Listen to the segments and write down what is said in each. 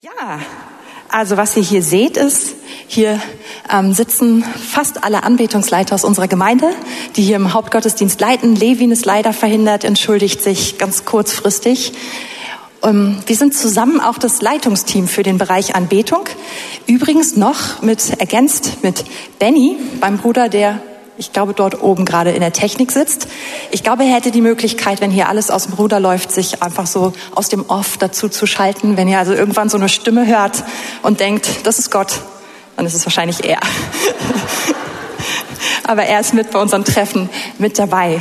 Ja, also was ihr hier seht ist, hier ähm, sitzen fast alle Anbetungsleiter aus unserer Gemeinde, die hier im Hauptgottesdienst leiten. Levin ist leider verhindert, entschuldigt sich ganz kurzfristig. Ähm, wir sind zusammen auch das Leitungsteam für den Bereich Anbetung. Übrigens noch mit ergänzt mit Benny, beim Bruder, der ich glaube, dort oben gerade in der Technik sitzt. Ich glaube, er hätte die Möglichkeit, wenn hier alles aus dem Ruder läuft, sich einfach so aus dem Off dazu zu schalten. Wenn ihr also irgendwann so eine Stimme hört und denkt, das ist Gott, dann ist es wahrscheinlich er. Aber er ist mit bei unseren Treffen mit dabei.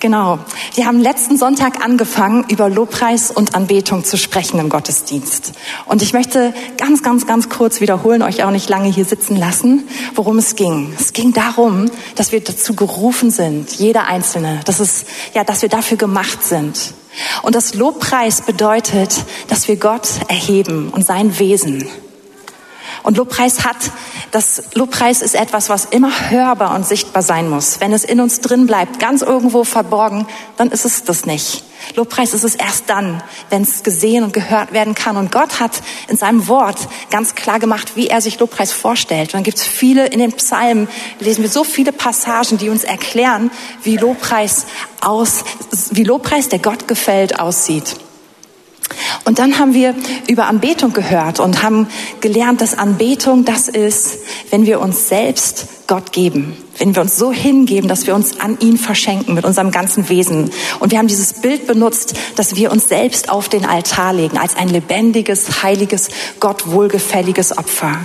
Genau. Wir haben letzten Sonntag angefangen, über Lobpreis und Anbetung zu sprechen im Gottesdienst. Und ich möchte ganz, ganz, ganz kurz wiederholen, euch auch nicht lange hier sitzen lassen, worum es ging. Es ging darum, dass wir dazu gerufen sind, jeder Einzelne, dass es, ja, dass wir dafür gemacht sind. Und das Lobpreis bedeutet, dass wir Gott erheben und sein Wesen. Und Lobpreis hat, das Lobpreis ist etwas, was immer hörbar und sichtbar sein muss. Wenn es in uns drin bleibt, ganz irgendwo verborgen, dann ist es das nicht. Lobpreis ist es erst dann, wenn es gesehen und gehört werden kann. Und Gott hat in seinem Wort ganz klar gemacht, wie er sich Lobpreis vorstellt. Und dann gibt es viele in den Psalmen, lesen wir so viele Passagen, die uns erklären, wie Lobpreis aus, wie Lobpreis, der Gott gefällt, aussieht. Und dann haben wir über Anbetung gehört und haben gelernt, dass Anbetung das ist, wenn wir uns selbst Gott geben, wenn wir uns so hingeben, dass wir uns an ihn verschenken mit unserem ganzen Wesen. Und wir haben dieses Bild benutzt, dass wir uns selbst auf den Altar legen als ein lebendiges, heiliges, Gott wohlgefälliges Opfer.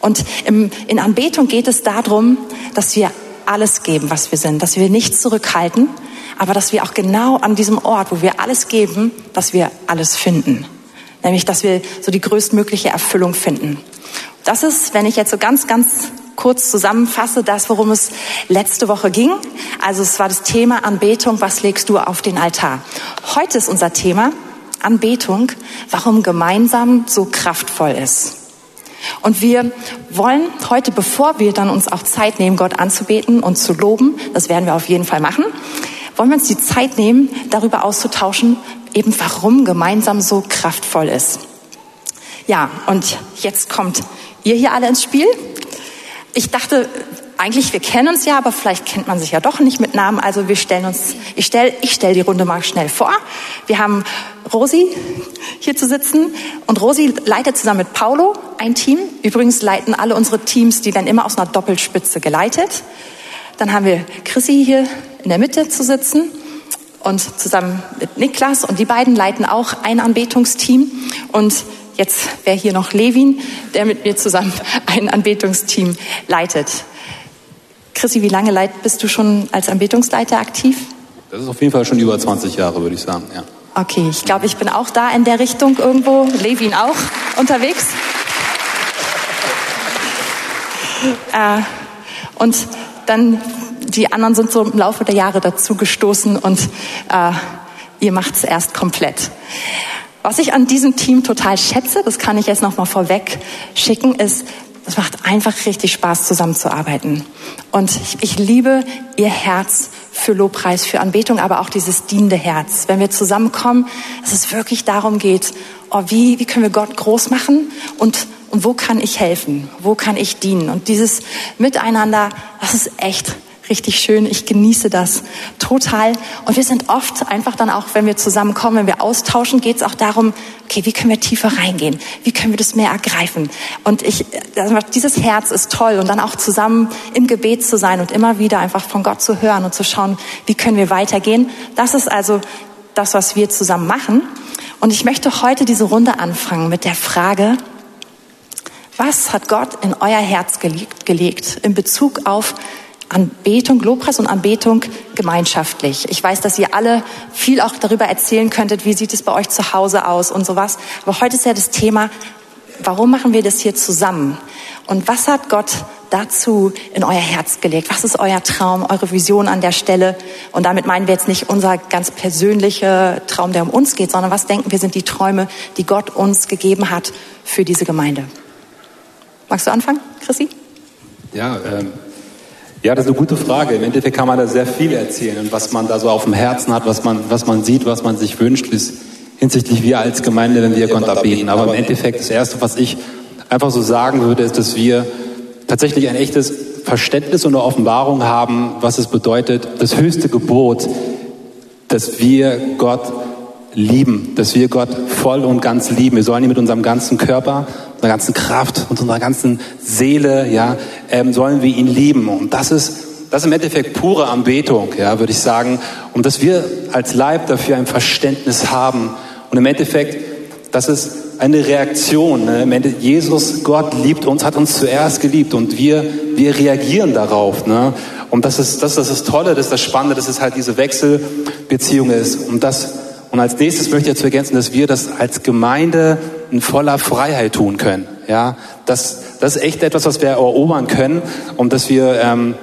Und im, in Anbetung geht es darum, dass wir alles geben, was wir sind, dass wir nichts zurückhalten, aber dass wir auch genau an diesem Ort, wo wir alles geben, dass wir alles finden. Nämlich, dass wir so die größtmögliche Erfüllung finden. Das ist, wenn ich jetzt so ganz, ganz kurz zusammenfasse, das, worum es letzte Woche ging. Also es war das Thema Anbetung, was legst du auf den Altar? Heute ist unser Thema Anbetung, warum gemeinsam so kraftvoll ist. Und wir wollen heute, bevor wir dann uns auch Zeit nehmen, Gott anzubeten und zu loben, das werden wir auf jeden Fall machen, wollen wir uns die Zeit nehmen, darüber auszutauschen, eben warum gemeinsam so kraftvoll ist. Ja, und jetzt kommt ihr hier alle ins Spiel. Ich dachte, eigentlich, wir kennen uns ja, aber vielleicht kennt man sich ja doch nicht mit Namen. Also wir stellen uns, ich stelle ich stell die Runde mal schnell vor. Wir haben Rosi hier zu sitzen und Rosi leitet zusammen mit Paulo ein Team. Übrigens leiten alle unsere Teams, die werden immer aus einer Doppelspitze geleitet. Dann haben wir Chrissy hier in der Mitte zu sitzen und zusammen mit Niklas und die beiden leiten auch ein Anbetungsteam und jetzt wäre hier noch Levin, der mit mir zusammen ein Anbetungsteam leitet. Chrissy, wie lange bist du schon als Anbetungsleiter aktiv? Das ist auf jeden Fall schon über 20 Jahre, würde ich sagen, ja. Okay, ich glaube, ich bin auch da in der Richtung irgendwo, Levin auch unterwegs. äh, und dann die anderen sind so im Laufe der Jahre dazu gestoßen und äh, ihr macht es erst komplett. Was ich an diesem Team total schätze, das kann ich jetzt noch mal vorweg schicken, ist, es macht einfach richtig Spaß, zusammenzuarbeiten. Und ich, ich liebe ihr Herz für Lobpreis, für Anbetung, aber auch dieses dienende Herz. Wenn wir zusammenkommen, dass es wirklich darum geht, oh, wie, wie können wir Gott groß machen und, und wo kann ich helfen? Wo kann ich dienen? Und dieses Miteinander, das ist echt richtig schön. Ich genieße das total. Und wir sind oft einfach dann auch, wenn wir zusammenkommen, wenn wir austauschen, geht es auch darum, okay, wie können wir tiefer reingehen? Wie können wir das mehr ergreifen? Und ich, also dieses Herz ist toll. Und dann auch zusammen im Gebet zu sein und immer wieder einfach von Gott zu hören und zu schauen, wie können wir weitergehen. Das ist also das, was wir zusammen machen. Und ich möchte heute diese Runde anfangen mit der Frage, was hat Gott in euer Herz gelegt, gelegt in Bezug auf Anbetung, Lobpreis und Anbetung gemeinschaftlich. Ich weiß, dass ihr alle viel auch darüber erzählen könntet, wie sieht es bei euch zu Hause aus und sowas. Aber heute ist ja das Thema, warum machen wir das hier zusammen? Und was hat Gott dazu in euer Herz gelegt? Was ist euer Traum, eure Vision an der Stelle? Und damit meinen wir jetzt nicht unser ganz persönlicher Traum, der um uns geht, sondern was denken wir sind die Träume, die Gott uns gegeben hat für diese Gemeinde? Magst du anfangen, Chrissy? Ja, ähm, ja, das ist eine gute Frage. Im Endeffekt kann man da sehr viel erzählen. Und was man da so auf dem Herzen hat, was man, was man sieht, was man sich wünscht, ist hinsichtlich wir als Gemeinde, wenn wir Gott anbeten. Aber im Endeffekt, das Erste, was ich einfach so sagen würde, ist, dass wir tatsächlich ein echtes Verständnis und eine Offenbarung haben, was es bedeutet, das höchste Gebot, dass wir Gott lieben, dass wir Gott voll und ganz lieben. Wir sollen ihn mit unserem ganzen Körper, unserer ganzen Kraft und unserer ganzen Seele, ja, ähm, sollen wir ihn lieben. Und das ist, das ist im Endeffekt pure Anbetung, ja, würde ich sagen. Und dass wir als Leib dafür ein Verständnis haben. Und im Endeffekt, das ist eine Reaktion. Ne? Im Endeffekt, Jesus, Gott liebt uns, hat uns zuerst geliebt und wir, wir reagieren darauf. Ne? Und das ist, das, ist das Tolle, das ist das Spannende, dass es halt diese Wechselbeziehung ist. Und das, und als nächstes möchte ich dazu ergänzen, dass wir das als Gemeinde in voller Freiheit tun können. Ja, das, das ist echt etwas, was wir erobern können und dass wir ähm,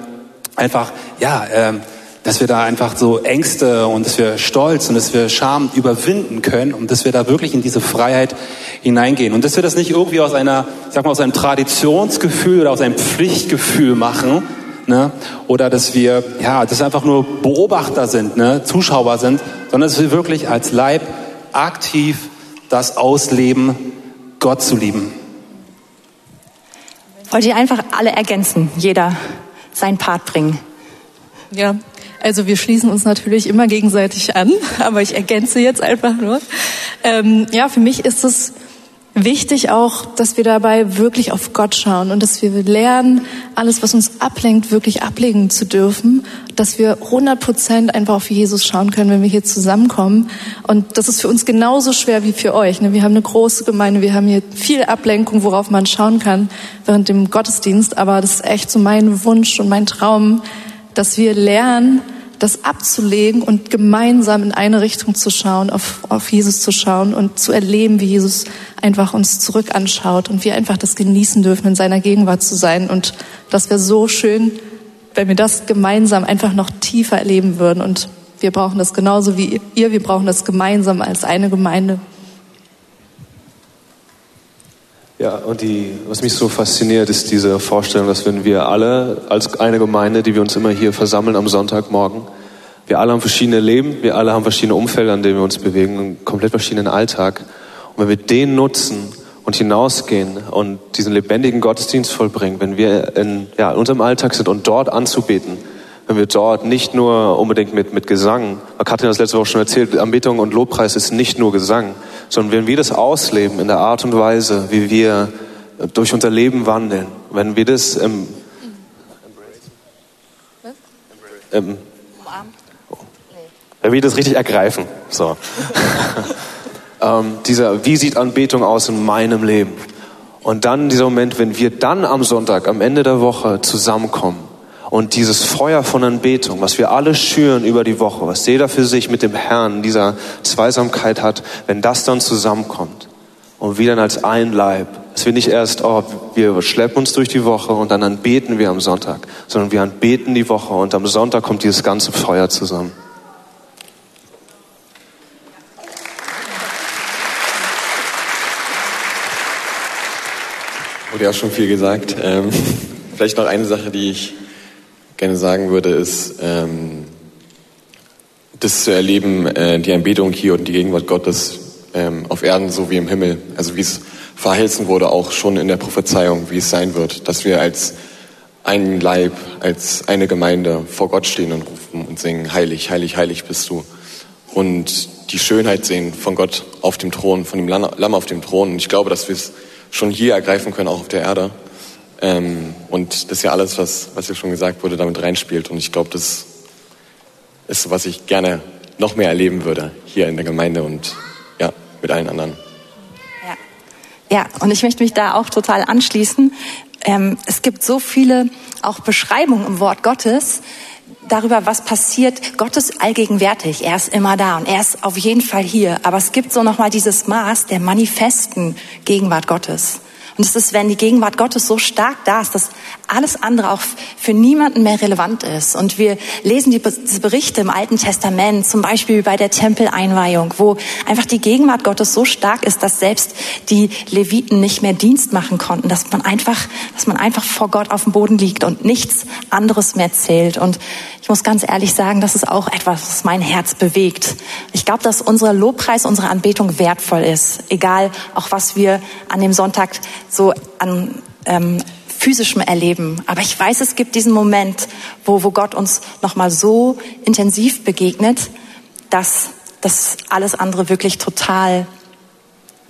einfach, ja, ähm, dass wir da einfach so Ängste und dass wir Stolz und dass wir Scham überwinden können und dass wir da wirklich in diese Freiheit hineingehen und dass wir das nicht irgendwie aus einer, sag mal, aus einem Traditionsgefühl oder aus einem Pflichtgefühl machen, ne? oder dass wir, ja, dass wir einfach nur Beobachter sind, ne? Zuschauer sind, sondern dass wir wirklich als Leib aktiv das ausleben, Gott zu lieben. Wollt ihr einfach alle ergänzen, jeder seinen Part bringen? Ja, also wir schließen uns natürlich immer gegenseitig an, aber ich ergänze jetzt einfach nur. Ähm, ja, für mich ist es wichtig auch, dass wir dabei wirklich auf Gott schauen und dass wir lernen, alles, was uns ablenkt, wirklich ablegen zu dürfen, dass wir 100 Prozent einfach auf Jesus schauen können, wenn wir hier zusammenkommen. Und das ist für uns genauso schwer wie für euch. Ne? Wir haben eine große Gemeinde, wir haben hier viel Ablenkung, worauf man schauen kann während dem Gottesdienst. Aber das ist echt so mein Wunsch und mein Traum, dass wir lernen, das abzulegen und gemeinsam in eine Richtung zu schauen, auf, auf Jesus zu schauen und zu erleben, wie Jesus einfach uns zurück anschaut und wir einfach das genießen dürfen, in seiner Gegenwart zu sein. Und das wäre so schön, wenn wir das gemeinsam einfach noch tiefer erleben würden. Und wir brauchen das genauso wie ihr, wir brauchen das gemeinsam als eine Gemeinde. Ja, und die, was mich so fasziniert, ist diese Vorstellung, dass wenn wir alle als eine Gemeinde, die wir uns immer hier versammeln am Sonntagmorgen, wir alle haben verschiedene Leben, wir alle haben verschiedene Umfelder, in denen wir uns bewegen, einen komplett verschiedenen Alltag. Und wenn wir den nutzen und hinausgehen und diesen lebendigen Gottesdienst vollbringen, wenn wir in, ja, in unserem Alltag sind und dort anzubeten, wenn wir dort nicht nur unbedingt mit, mit Gesang, Katrin hat das letzte Woche schon erzählt, Anbetung und Lobpreis ist nicht nur Gesang, sondern wenn wir das ausleben in der Art und Weise, wie wir durch unser Leben wandeln, wenn wir das im, im wenn wir das richtig ergreifen, so. ähm, dieser, wie sieht Anbetung aus in meinem Leben? Und dann dieser Moment, wenn wir dann am Sonntag, am Ende der Woche zusammenkommen und dieses Feuer von Anbetung, was wir alle schüren über die Woche, was jeder für sich mit dem Herrn dieser Zweisamkeit hat, wenn das dann zusammenkommt und wir dann als ein Leib, dass wir nicht erst, oh, wir schleppen uns durch die Woche und dann anbeten wir am Sonntag, sondern wir anbeten die Woche und am Sonntag kommt dieses ganze Feuer zusammen. Wurde ja schon viel gesagt. Ähm, vielleicht noch eine Sache, die ich gerne sagen würde, ist, ähm, das zu erleben, äh, die Anbetung hier und die Gegenwart Gottes ähm, auf Erden so wie im Himmel. Also wie es verheißen wurde, auch schon in der Prophezeiung, wie es sein wird, dass wir als ein Leib, als eine Gemeinde vor Gott stehen und rufen und singen, heilig, heilig, heilig bist du. Und die Schönheit sehen von Gott auf dem Thron, von dem Lamm auf dem Thron. Und ich glaube, dass wir es schon hier ergreifen können, auch auf der Erde. Ähm, und das ist ja alles, was, was hier schon gesagt wurde, damit reinspielt. Und ich glaube, das ist, was ich gerne noch mehr erleben würde, hier in der Gemeinde und ja, mit allen anderen. Ja, ja und ich möchte mich da auch total anschließen. Ähm, es gibt so viele auch Beschreibungen im Wort Gottes darüber, was passiert. Gott ist allgegenwärtig. Er ist immer da und er ist auf jeden Fall hier. Aber es gibt so nochmal dieses Maß der manifesten Gegenwart Gottes. Und es ist, wenn die Gegenwart Gottes so stark da ist, dass alles andere auch für niemanden mehr relevant ist. Und wir lesen die, Berichte im Alten Testament, zum Beispiel bei der Tempeleinweihung, wo einfach die Gegenwart Gottes so stark ist, dass selbst die Leviten nicht mehr Dienst machen konnten, dass man einfach, dass man einfach vor Gott auf dem Boden liegt und nichts anderes mehr zählt. Und ich muss ganz ehrlich sagen, das ist auch etwas, was mein Herz bewegt. Ich glaube, dass unser Lobpreis, unsere Anbetung wertvoll ist, egal auch was wir an dem Sonntag so an ähm, physischem erleben. Aber ich weiß, es gibt diesen Moment, wo, wo Gott uns nochmal so intensiv begegnet, dass das alles andere wirklich total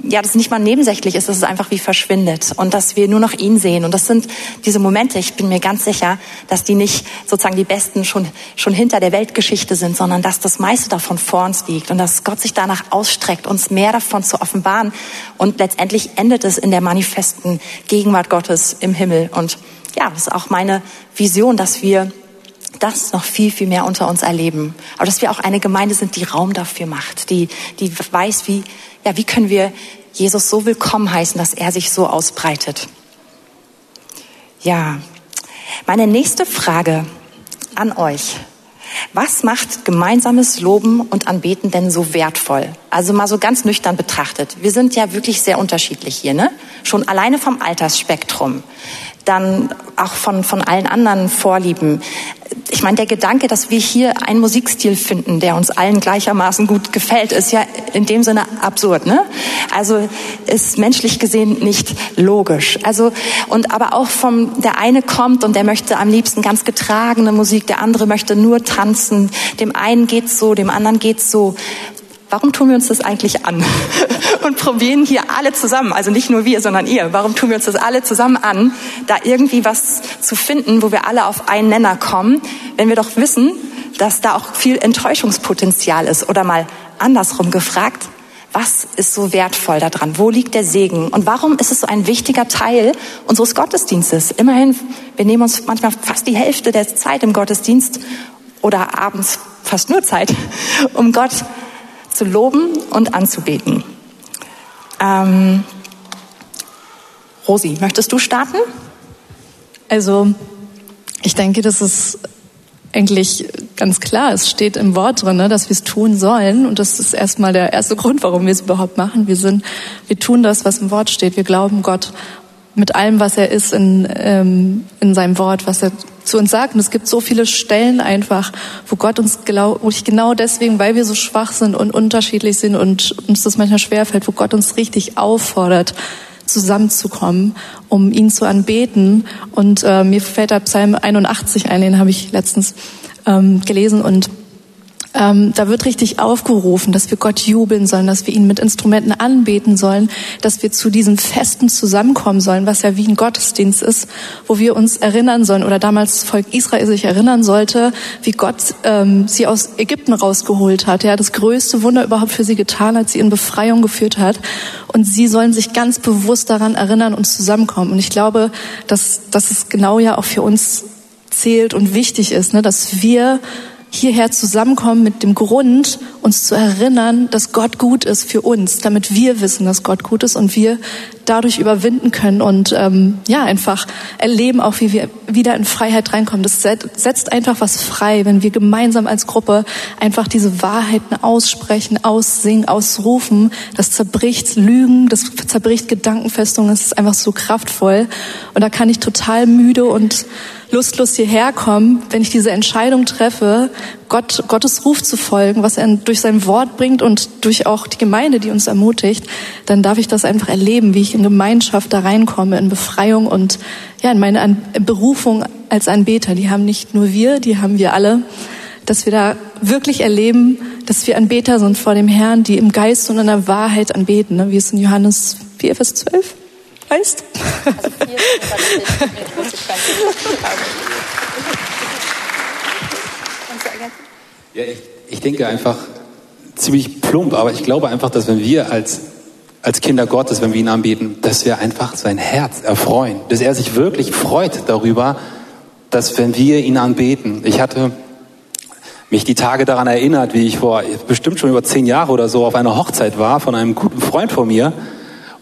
ja, das nicht mal nebensächlich ist, dass es einfach wie verschwindet und dass wir nur noch ihn sehen. Und das sind diese Momente, ich bin mir ganz sicher, dass die nicht sozusagen die besten schon, schon hinter der Weltgeschichte sind, sondern dass das meiste davon vor uns liegt und dass Gott sich danach ausstreckt, uns mehr davon zu offenbaren. Und letztendlich endet es in der manifesten Gegenwart Gottes im Himmel. Und ja, das ist auch meine Vision, dass wir das noch viel, viel mehr unter uns erleben. Aber dass wir auch eine Gemeinde sind, die Raum dafür macht, die, die weiß, wie, ja, wie können wir Jesus so willkommen heißen, dass er sich so ausbreitet. Ja, meine nächste Frage an euch. Was macht gemeinsames Loben und Anbeten denn so wertvoll? Also mal so ganz nüchtern betrachtet. Wir sind ja wirklich sehr unterschiedlich hier, ne? Schon alleine vom Altersspektrum dann auch von, von allen anderen Vorlieben. Ich meine, der Gedanke, dass wir hier einen Musikstil finden, der uns allen gleichermaßen gut gefällt, ist ja in dem Sinne absurd, ne? Also ist menschlich gesehen nicht logisch. Also und aber auch vom der eine kommt und der möchte am liebsten ganz getragene Musik, der andere möchte nur tanzen. Dem einen geht's so, dem anderen geht's so warum tun wir uns das eigentlich an? Und probieren hier alle zusammen, also nicht nur wir, sondern ihr, warum tun wir uns das alle zusammen an, da irgendwie was zu finden, wo wir alle auf einen Nenner kommen, wenn wir doch wissen, dass da auch viel Enttäuschungspotenzial ist. Oder mal andersrum gefragt, was ist so wertvoll daran? Wo liegt der Segen? Und warum ist es so ein wichtiger Teil unseres Gottesdienstes? Immerhin, wir nehmen uns manchmal fast die Hälfte der Zeit im Gottesdienst oder abends fast nur Zeit, um Gott zu loben und anzubeten. Ähm, Rosi, möchtest du starten? Also, ich denke, das ist eigentlich ganz klar. Es steht im Wort drin, ne, dass wir es tun sollen. Und das ist erstmal der erste Grund, warum wir es überhaupt machen. Wir sind, wir tun das, was im Wort steht. Wir glauben Gott mit allem, was er ist in, ähm, in seinem Wort, was er zu uns sagt. Und es gibt so viele Stellen einfach, wo Gott uns genau, wo ich genau deswegen, weil wir so schwach sind und unterschiedlich sind und uns das manchmal schwerfällt, wo Gott uns richtig auffordert, zusammenzukommen, um ihn zu anbeten. Und äh, mir fällt da Psalm 81 ein, den habe ich letztens ähm, gelesen und ähm, da wird richtig aufgerufen, dass wir Gott jubeln sollen, dass wir ihn mit Instrumenten anbeten sollen, dass wir zu diesen Festen zusammenkommen sollen, was ja wie ein Gottesdienst ist, wo wir uns erinnern sollen oder damals das Volk Israel sich erinnern sollte, wie Gott ähm, sie aus Ägypten rausgeholt hat, ja, das größte Wunder überhaupt für sie getan hat, sie in Befreiung geführt hat und sie sollen sich ganz bewusst daran erinnern und zusammenkommen. Und ich glaube, dass, dass es genau ja auch für uns zählt und wichtig ist, ne, dass wir hierher zusammenkommen mit dem Grund, uns zu erinnern, dass Gott gut ist für uns, damit wir wissen, dass Gott gut ist und wir dadurch überwinden können und ähm, ja einfach erleben auch, wie wir wieder in Freiheit reinkommen. Das setzt einfach was frei, wenn wir gemeinsam als Gruppe einfach diese Wahrheiten aussprechen, aussingen, ausrufen. Das zerbricht Lügen, das zerbricht Gedankenfestungen. Das ist einfach so kraftvoll und da kann ich total müde und lustlos hierher kommen, wenn ich diese Entscheidung treffe, Gott, Gottes Ruf zu folgen, was er durch sein Wort bringt und durch auch die Gemeinde, die uns ermutigt, dann darf ich das einfach erleben, wie ich in Gemeinschaft da reinkomme, in Befreiung und ja, in meine Berufung als Anbeter. Die haben nicht nur wir, die haben wir alle, dass wir da wirklich erleben, dass wir Anbeter sind vor dem Herrn, die im Geist und in der Wahrheit anbeten, ne? wie es in Johannes 4, Vers 12 Also ja, ich, ich denke einfach ziemlich plump, aber ich glaube einfach, dass wenn wir als, als Kinder Gottes, wenn wir ihn anbeten, dass wir einfach sein Herz erfreuen, dass er sich wirklich freut darüber, dass wenn wir ihn anbeten, ich hatte mich die Tage daran erinnert, wie ich vor bestimmt schon über zehn Jahre oder so auf einer Hochzeit war von einem guten Freund von mir.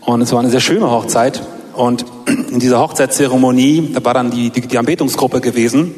Und es war eine sehr schöne Hochzeit. Und in dieser Hochzeitszeremonie, da war dann die, die, die Anbetungsgruppe gewesen.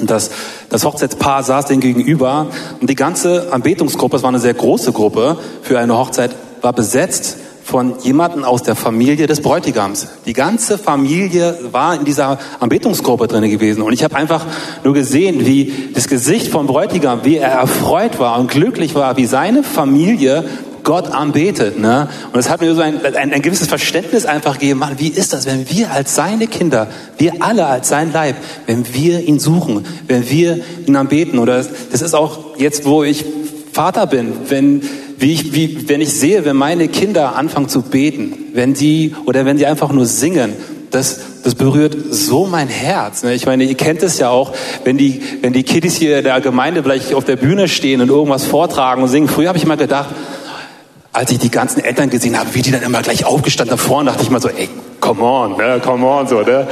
Und das, das Hochzeitspaar saß denen gegenüber. Und die ganze Anbetungsgruppe, es war eine sehr große Gruppe für eine Hochzeit, war besetzt von jemandem aus der Familie des Bräutigams. Die ganze Familie war in dieser Anbetungsgruppe drin gewesen. Und ich habe einfach nur gesehen, wie das Gesicht vom Bräutigam, wie er erfreut war und glücklich war, wie seine Familie Gott anbetet. Ne? Und es hat mir so ein, ein, ein gewisses Verständnis einfach gegeben, Mann, wie ist das, wenn wir als seine Kinder, wir alle als sein Leib, wenn wir ihn suchen, wenn wir ihn anbeten. Oder das, ist auch jetzt, wo ich Vater bin, wenn, wie ich, wie, wenn ich sehe, wenn meine Kinder anfangen zu beten, wenn sie oder wenn sie einfach nur singen, das, das berührt so mein Herz. Ne? Ich meine, ihr kennt es ja auch, wenn die, wenn die Kiddies hier in der Gemeinde vielleicht auf der Bühne stehen und irgendwas vortragen und singen. Früher habe ich immer gedacht, als ich die ganzen Eltern gesehen habe, wie die dann immer gleich aufgestanden davor, dachte ich mal so, ey, come on, ne, come on, so, ne.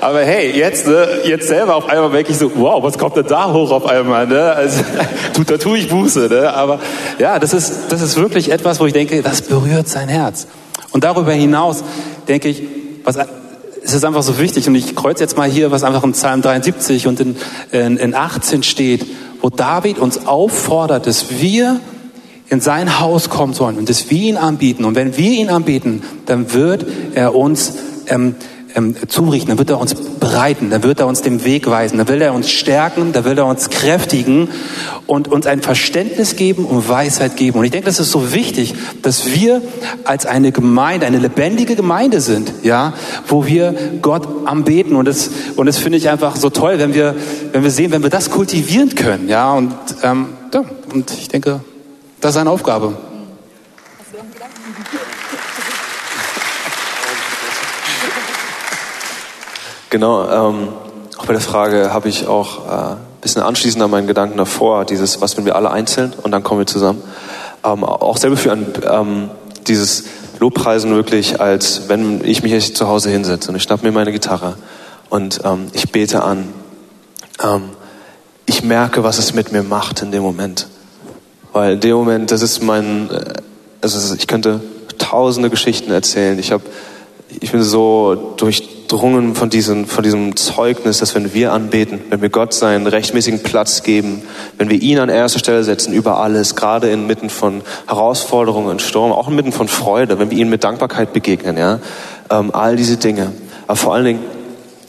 Aber hey, jetzt, ne, jetzt selber auf einmal merke ich so, wow, was kommt denn da hoch auf einmal, ne? Also, tut, da tue ich Buße, ne? Aber ja, das ist, das ist wirklich etwas, wo ich denke, das berührt sein Herz. Und darüber hinaus denke ich, was, es ist einfach so wichtig, und ich kreuze jetzt mal hier, was einfach in Psalm 73 und in, in, in 18 steht, wo David uns auffordert, dass wir in sein Haus kommen sollen und dass wir ihn anbieten. Und wenn wir ihn anbieten, dann wird er uns ähm, ähm, zurichten, dann wird er uns bereiten, dann wird er uns den Weg weisen, dann will er uns stärken, dann will er uns kräftigen und uns ein Verständnis geben und Weisheit geben. Und ich denke, das ist so wichtig, dass wir als eine Gemeinde, eine lebendige Gemeinde sind, ja, wo wir Gott anbeten. Und das, und das finde ich einfach so toll, wenn wir, wenn wir sehen, wenn wir das kultivieren können, ja. Und, ähm, ja, und ich denke, das ist seine Aufgabe. Genau, ähm, auch bei der Frage habe ich auch äh, ein bisschen anschließend an meinen Gedanken davor, dieses, was wenn wir alle einzeln und dann kommen wir zusammen. Ähm, auch selber für ein, ähm, dieses Lobpreisen wirklich, als wenn ich mich jetzt zu Hause hinsetze und ich schnapp mir meine Gitarre und ähm, ich bete an. Ähm, ich merke, was es mit mir macht in dem Moment. Weil in dem Moment, das ist mein, äh, also ich könnte tausende Geschichten erzählen. Ich habe, ich bin so durchdrungen von diesem, von diesem Zeugnis, dass wenn wir anbeten, wenn wir Gott seinen rechtmäßigen Platz geben, wenn wir ihn an erste Stelle setzen über alles, gerade inmitten von Herausforderungen und Sturm, auch inmitten von Freude, wenn wir ihm mit Dankbarkeit begegnen, ja, ähm, all diese Dinge. Aber vor allen Dingen,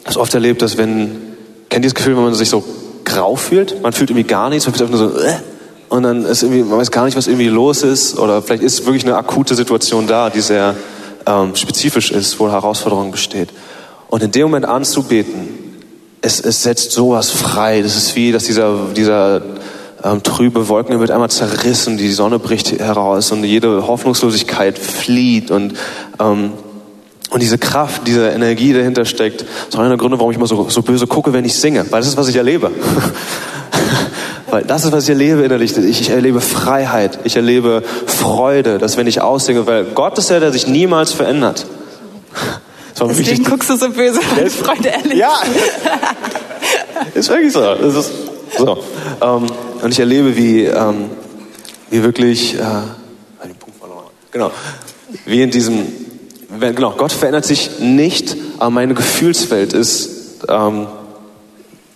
ich oft erlebt, dass wenn, kennt ihr das Gefühl, wenn man sich so grau fühlt, man fühlt irgendwie gar nichts, man fühlt einfach nur so, äh, und dann ist irgendwie, man weiß gar nicht, was irgendwie los ist oder vielleicht ist wirklich eine akute Situation da, die sehr ähm, spezifisch ist, wo Herausforderung besteht. Und in dem Moment anzubeten, es, es setzt sowas frei. Das ist wie, dass dieser, dieser ähm, trübe Wolken wird einmal zerrissen, die Sonne bricht heraus und jede Hoffnungslosigkeit flieht und ähm, und diese Kraft, diese Energie dahinter steckt, ist auch einer der Gründe, warum ich immer so, so böse gucke, wenn ich singe, weil das ist, was ich erlebe. Weil das ist, was ich erlebe innerlich. Ich, ich erlebe Freiheit. Ich erlebe Freude, dass wenn ich aussinge, weil Gott ist der, der sich niemals verändert. Deswegen wichtig. guckst du so böse, weil Freude ehrlich. Ja. ist wirklich so. Das ist so. Ähm, und ich erlebe, wie, ähm, wie wirklich, äh, den Punkt verloren. Genau. Wie in diesem, genau, Gott verändert sich nicht, aber meine Gefühlswelt ist, ähm,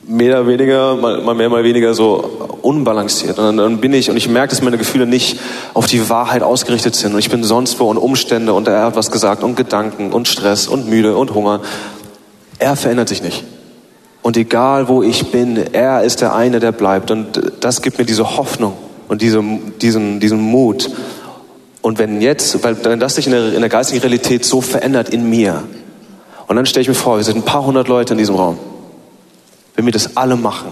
mehr oder weniger, mal, mal mehr, mal weniger so unbalanciert. Und dann, dann bin ich, und ich merke, dass meine Gefühle nicht auf die Wahrheit ausgerichtet sind. Und ich bin sonst wo und Umstände und er hat was gesagt und Gedanken und Stress und müde und Hunger. Er verändert sich nicht. Und egal wo ich bin, er ist der eine, der bleibt. Und das gibt mir diese Hoffnung und diese, diesen, diesen Mut. Und wenn jetzt, weil wenn das sich in der, in der geistigen Realität so verändert in mir, und dann stelle ich mir vor, wir sind ein paar hundert Leute in diesem Raum wenn wir das alle machen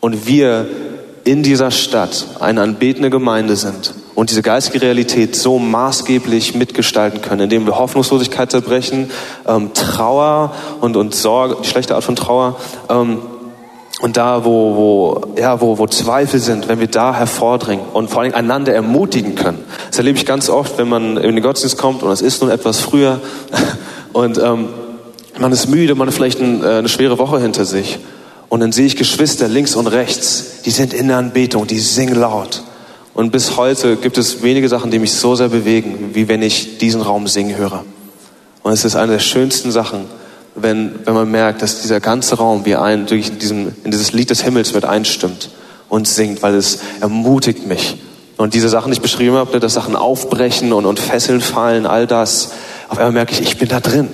und wir in dieser Stadt eine anbetende Gemeinde sind und diese geistige Realität so maßgeblich mitgestalten können, indem wir Hoffnungslosigkeit zerbrechen, ähm, Trauer und, und Sorge, die schlechte Art von Trauer, ähm, und da, wo, wo, ja, wo, wo Zweifel sind, wenn wir da hervordringen und vor allem einander ermutigen können. Das erlebe ich ganz oft, wenn man in den Gottesdienst kommt und es ist nun etwas früher und ähm, man ist müde, man hat vielleicht ein, äh, eine schwere Woche hinter sich. Und dann sehe ich Geschwister links und rechts, die sind in der Anbetung, die singen laut. Und bis heute gibt es wenige Sachen, die mich so sehr bewegen, wie wenn ich diesen Raum singen höre. Und es ist eine der schönsten Sachen, wenn, wenn man merkt, dass dieser ganze Raum wie ein, durch in, in dieses Lied des Himmels mit einstimmt und singt, weil es ermutigt mich. Und diese Sachen, die ich beschrieben habe, dass Sachen aufbrechen und, und Fesseln fallen, all das, auf einmal merke ich, ich bin da drin.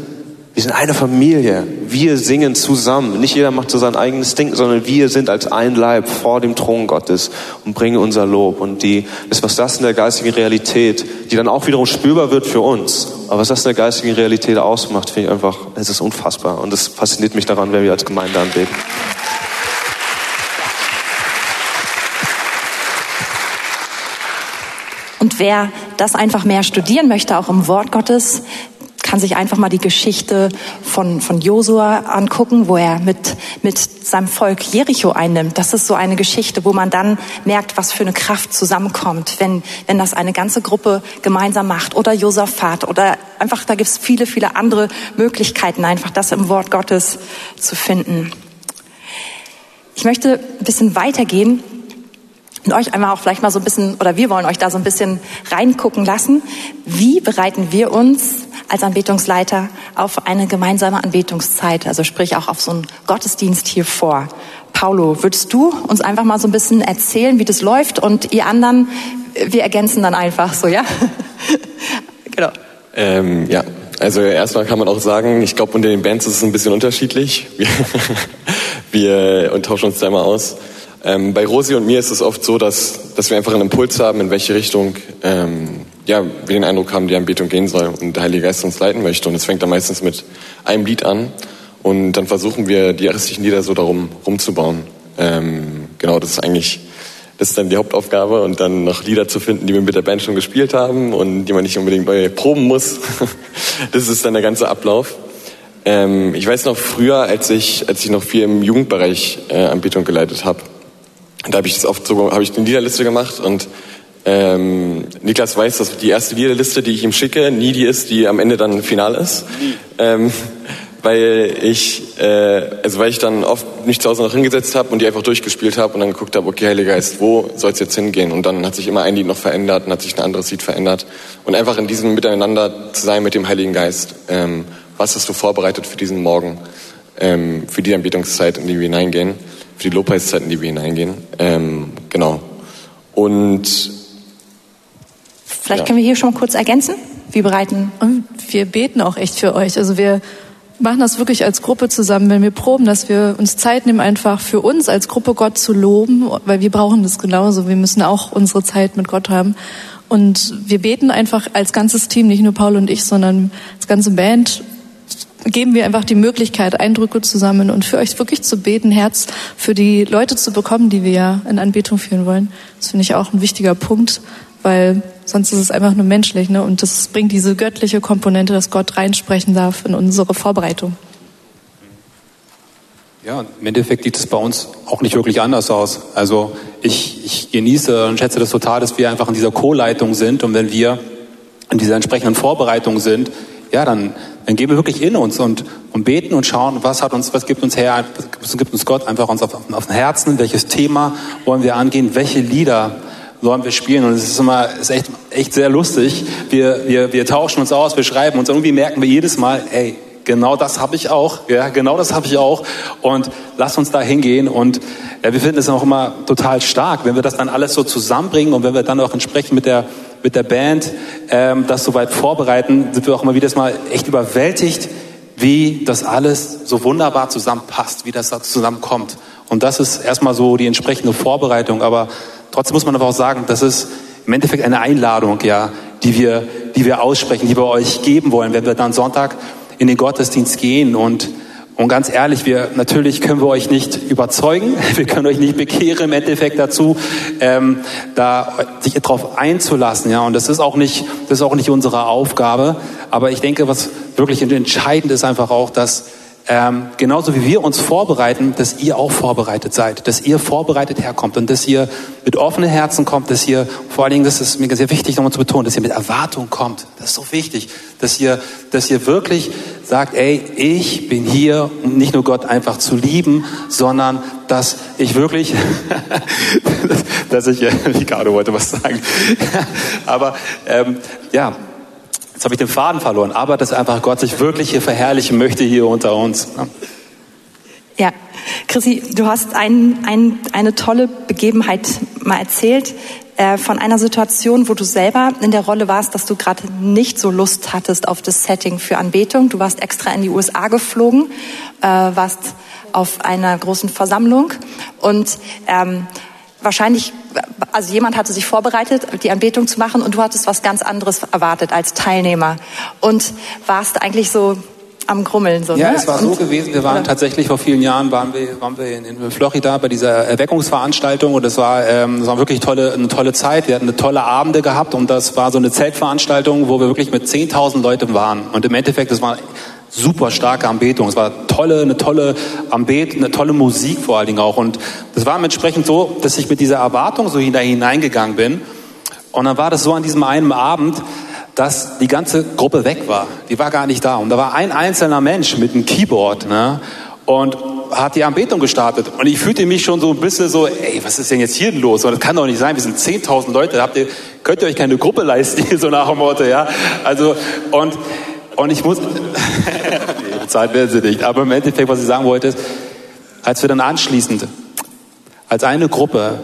Wir sind eine Familie. Wir singen zusammen. Nicht jeder macht so sein eigenes Ding, sondern wir sind als ein Leib vor dem Thron Gottes und bringen unser Lob. Und die, das, was das in der geistigen Realität, die dann auch wiederum spürbar wird für uns, aber was das in der geistigen Realität ausmacht, finde ich einfach, es ist unfassbar. Und das fasziniert mich daran, wenn wir als Gemeinde anbeten. Und wer das einfach mehr studieren möchte, auch im Wort Gottes, kann sich einfach mal die Geschichte von, von Josua angucken, wo er mit, mit seinem Volk Jericho einnimmt. Das ist so eine Geschichte, wo man dann merkt, was für eine Kraft zusammenkommt, wenn, wenn das eine ganze Gruppe gemeinsam macht oder Josaphat oder einfach, da gibt es viele, viele andere Möglichkeiten, einfach das im Wort Gottes zu finden. Ich möchte ein bisschen weitergehen und euch einmal auch vielleicht mal so ein bisschen, oder wir wollen euch da so ein bisschen reingucken lassen. Wie bereiten wir uns als Anbetungsleiter auf eine gemeinsame Anbetungszeit, also sprich auch auf so einen Gottesdienst hier vor. Paulo, würdest du uns einfach mal so ein bisschen erzählen, wie das läuft und ihr anderen, wir ergänzen dann einfach so, ja? genau. Ähm, ja, also erstmal kann man auch sagen, ich glaube, unter den Bands ist es ein bisschen unterschiedlich. Wir, wir tauschen uns da immer aus. Ähm, bei Rosi und mir ist es oft so, dass, dass wir einfach einen Impuls haben, in welche Richtung ähm, ja, wir den Eindruck haben, die Anbetung gehen soll und der Heilige Geist uns leiten möchte. Und es fängt dann meistens mit einem Lied an und dann versuchen wir, die restlichen Lieder so darum rumzubauen. Ähm, genau, das ist eigentlich, das ist dann die Hauptaufgabe und dann noch Lieder zu finden, die wir mit der Band schon gespielt haben und die man nicht unbedingt neu proben muss. das ist dann der ganze Ablauf. Ähm, ich weiß noch früher, als ich, als ich noch viel im Jugendbereich äh, Anbetung geleitet habe, da habe ich das oft so, habe ich eine Liederliste gemacht und ähm, Niklas weiß, dass die erste Liederliste, die ich ihm schicke, nie die ist, die am Ende dann final ist. Ähm, weil ich, äh, also weil ich dann oft mich zu Hause noch hingesetzt habe und die einfach durchgespielt habe und dann geguckt habe, okay, Heiliger Geist, wo soll es jetzt hingehen? Und dann hat sich immer ein Lied noch verändert und hat sich ein anderes Lied verändert. Und einfach in diesem Miteinander zu sein mit dem Heiligen Geist. Ähm, was hast du vorbereitet für diesen Morgen? Ähm, für die Anbetungszeit, in die wir hineingehen, für die Lobpreiszeit, in die wir hineingehen. Ähm, genau. Und Vielleicht ja. können wir hier schon mal kurz ergänzen. Wir bereiten. Und wir beten auch echt für euch. Also wir machen das wirklich als Gruppe zusammen, wenn wir proben, dass wir uns Zeit nehmen, einfach für uns als Gruppe Gott zu loben, weil wir brauchen das genauso. Wir müssen auch unsere Zeit mit Gott haben. Und wir beten einfach als ganzes Team, nicht nur Paul und ich, sondern als ganze Band, geben wir einfach die Möglichkeit, Eindrücke zu sammeln und für euch wirklich zu beten, Herz für die Leute zu bekommen, die wir ja in Anbetung führen wollen. Das finde ich auch ein wichtiger Punkt, weil sonst ist es einfach nur menschlich. Ne? Und das bringt diese göttliche Komponente, dass Gott reinsprechen darf in unsere Vorbereitung. Ja, im Endeffekt sieht es bei uns auch nicht wirklich anders aus. Also ich, ich genieße und schätze das total, dass wir einfach in dieser Co-Leitung sind und wenn wir in dieser entsprechenden Vorbereitung sind, ja, dann, dann gehen wir wirklich in uns und, und beten und schauen, was hat uns, was gibt uns her, was gibt uns Gott einfach uns auf, auf dem Herzen, welches Thema wollen wir angehen, welche Lieder sollen wir spielen. Und es ist immer, ist echt, echt sehr lustig. Wir, wir, wir tauschen uns aus, wir schreiben uns. Irgendwie merken wir jedes Mal, ey, genau das habe ich auch. Ja, genau das habe ich auch. Und lass uns da hingehen. Und ja, wir finden es auch immer total stark, wenn wir das dann alles so zusammenbringen und wenn wir dann auch entsprechend mit der, mit der Band ähm, das soweit vorbereiten, sind wir auch immer wieder mal echt überwältigt, wie das alles so wunderbar zusammenpasst, wie das da zusammenkommt. Und das ist erstmal so die entsprechende Vorbereitung. Aber Trotzdem muss man aber auch sagen, das ist im Endeffekt eine Einladung, ja, die wir, die wir aussprechen, die wir euch geben wollen, wenn wir dann Sonntag in den Gottesdienst gehen und und ganz ehrlich, wir natürlich können wir euch nicht überzeugen, wir können euch nicht bekehren im Endeffekt dazu, ähm, da sich darauf einzulassen, ja. Und das ist auch nicht, das ist auch nicht unsere Aufgabe. Aber ich denke, was wirklich entscheidend ist, einfach auch, dass ähm, genauso wie wir uns vorbereiten, dass ihr auch vorbereitet seid, dass ihr vorbereitet herkommt und dass ihr mit offenen Herzen kommt, dass ihr, vor allen Dingen, das ist mir sehr wichtig nochmal zu betonen, dass ihr mit Erwartung kommt. Das ist so wichtig, dass ihr, dass ihr wirklich sagt, ey, ich bin hier, um nicht nur Gott einfach zu lieben, sondern dass ich wirklich, dass ich, Ricardo wollte was sagen, aber ähm, ja, Jetzt habe ich den Faden verloren, aber dass einfach Gott sich wirklich hier verherrlichen möchte hier unter uns. Ne? Ja, Chrissy, du hast ein, ein, eine tolle Begebenheit mal erzählt äh, von einer Situation, wo du selber in der Rolle warst, dass du gerade nicht so Lust hattest auf das Setting für Anbetung. Du warst extra in die USA geflogen, äh, warst auf einer großen Versammlung und ähm, wahrscheinlich, also jemand hatte sich vorbereitet, die Anbetung zu machen und du hattest was ganz anderes erwartet als Teilnehmer und warst eigentlich so am Grummeln. So, ja, ne? es war und, so gewesen. Wir waren oder? tatsächlich vor vielen Jahren waren wir, waren wir in, in Florida bei dieser Erweckungsveranstaltung und es war, ähm, es war wirklich tolle, eine tolle Zeit. Wir hatten eine tolle Abende gehabt und das war so eine Zeltveranstaltung, wo wir wirklich mit 10.000 Leuten waren. Und im Endeffekt, es war super starke Anbetung. Es war tolle, eine tolle Anbet, eine tolle Musik vor allen Dingen auch. Und das war entsprechend so, dass ich mit dieser Erwartung so hineingegangen bin. Und dann war das so an diesem einen Abend, dass die ganze Gruppe weg war. Die war gar nicht da. Und da war ein einzelner Mensch mit einem Keyboard ne? und hat die Anbetung gestartet. Und ich fühlte mich schon so ein bisschen so, ey, was ist denn jetzt hier los? Das kann doch nicht sein, wir sind 10.000 Leute, habt ihr, könnt ihr euch keine Gruppe leisten, so nach dem Motto, ja? Also, und, und ich muss, bezahlt werden sie nicht, aber im Endeffekt, was ich sagen wollte, ist, als wir dann anschließend als eine Gruppe